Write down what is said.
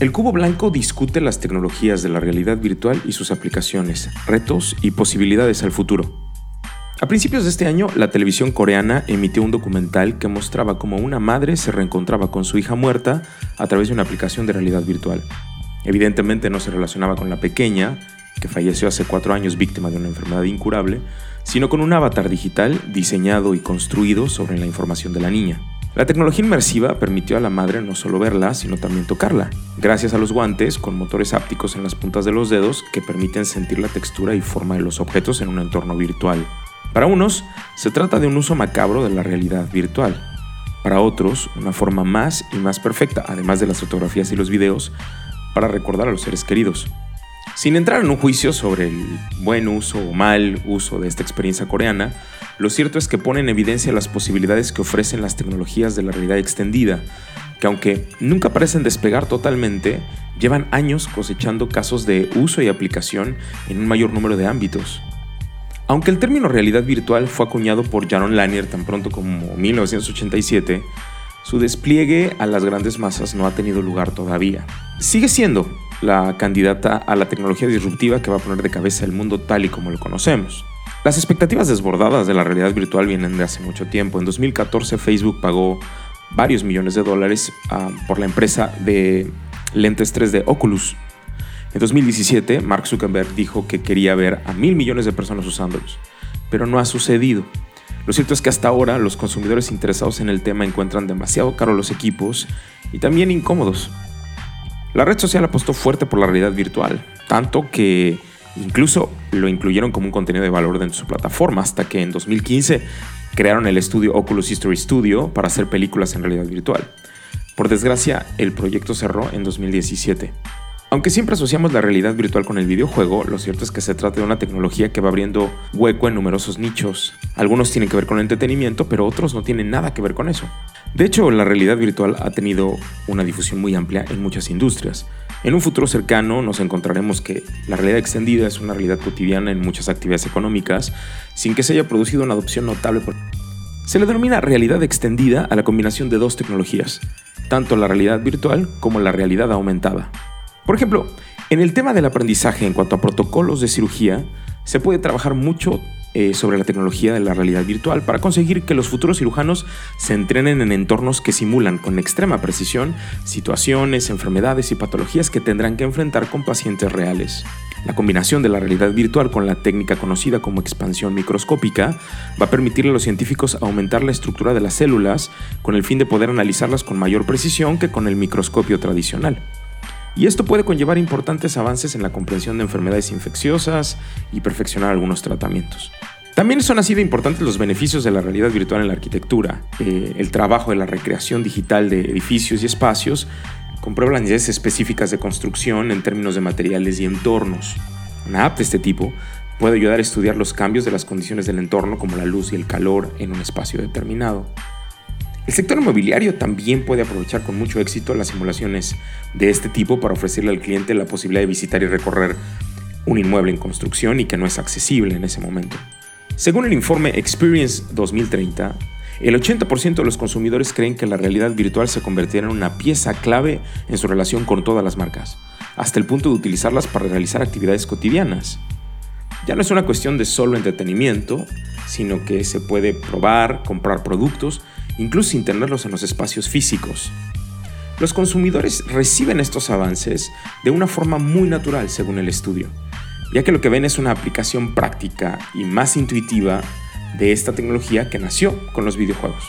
El Cubo Blanco discute las tecnologías de la realidad virtual y sus aplicaciones, retos y posibilidades al futuro. A principios de este año, la televisión coreana emitió un documental que mostraba cómo una madre se reencontraba con su hija muerta a través de una aplicación de realidad virtual. Evidentemente no se relacionaba con la pequeña, que falleció hace cuatro años víctima de una enfermedad incurable, sino con un avatar digital diseñado y construido sobre la información de la niña. La tecnología inmersiva permitió a la madre no solo verla, sino también tocarla, gracias a los guantes con motores ápticos en las puntas de los dedos que permiten sentir la textura y forma de los objetos en un entorno virtual. Para unos, se trata de un uso macabro de la realidad virtual. Para otros, una forma más y más perfecta, además de las fotografías y los videos, para recordar a los seres queridos. Sin entrar en un juicio sobre el buen uso o mal uso de esta experiencia coreana, lo cierto es que pone en evidencia las posibilidades que ofrecen las tecnologías de la realidad extendida, que aunque nunca parecen despegar totalmente, llevan años cosechando casos de uso y aplicación en un mayor número de ámbitos. Aunque el término realidad virtual fue acuñado por Jaron Lanier tan pronto como 1987, su despliegue a las grandes masas no ha tenido lugar todavía. Sigue siendo la candidata a la tecnología disruptiva que va a poner de cabeza el mundo tal y como lo conocemos. Las expectativas desbordadas de la realidad virtual vienen de hace mucho tiempo. En 2014 Facebook pagó varios millones de dólares ah, por la empresa de lentes 3D Oculus. En 2017 Mark Zuckerberg dijo que quería ver a mil millones de personas usándolos, pero no ha sucedido. Lo cierto es que hasta ahora los consumidores interesados en el tema encuentran demasiado caros los equipos y también incómodos. La red social apostó fuerte por la realidad virtual, tanto que Incluso lo incluyeron como un contenido de valor dentro de su plataforma hasta que en 2015 crearon el estudio Oculus History Studio para hacer películas en realidad virtual. Por desgracia, el proyecto cerró en 2017. Aunque siempre asociamos la realidad virtual con el videojuego, lo cierto es que se trata de una tecnología que va abriendo hueco en numerosos nichos. Algunos tienen que ver con el entretenimiento, pero otros no tienen nada que ver con eso. De hecho, la realidad virtual ha tenido una difusión muy amplia en muchas industrias. En un futuro cercano nos encontraremos que la realidad extendida es una realidad cotidiana en muchas actividades económicas sin que se haya producido una adopción notable. Se le denomina realidad extendida a la combinación de dos tecnologías, tanto la realidad virtual como la realidad aumentada. Por ejemplo, en el tema del aprendizaje en cuanto a protocolos de cirugía, se puede trabajar mucho eh, sobre la tecnología de la realidad virtual para conseguir que los futuros cirujanos se entrenen en entornos que simulan con extrema precisión situaciones, enfermedades y patologías que tendrán que enfrentar con pacientes reales. La combinación de la realidad virtual con la técnica conocida como expansión microscópica va a permitirle a los científicos aumentar la estructura de las células con el fin de poder analizarlas con mayor precisión que con el microscopio tradicional. Y esto puede conllevar importantes avances en la comprensión de enfermedades infecciosas y perfeccionar algunos tratamientos. También son así de importantes los beneficios de la realidad virtual en la arquitectura. Eh, el trabajo de la recreación digital de edificios y espacios con pruebas específicas de construcción en términos de materiales y entornos. Una app de este tipo puede ayudar a estudiar los cambios de las condiciones del entorno como la luz y el calor en un espacio determinado. El sector inmobiliario también puede aprovechar con mucho éxito las simulaciones de este tipo para ofrecerle al cliente la posibilidad de visitar y recorrer un inmueble en construcción y que no es accesible en ese momento. Según el informe Experience 2030, el 80% de los consumidores creen que la realidad virtual se convertirá en una pieza clave en su relación con todas las marcas, hasta el punto de utilizarlas para realizar actividades cotidianas. Ya no es una cuestión de solo entretenimiento, sino que se puede probar, comprar productos incluso sin tenerlos en los espacios físicos. Los consumidores reciben estos avances de una forma muy natural, según el estudio, ya que lo que ven es una aplicación práctica y más intuitiva de esta tecnología que nació con los videojuegos.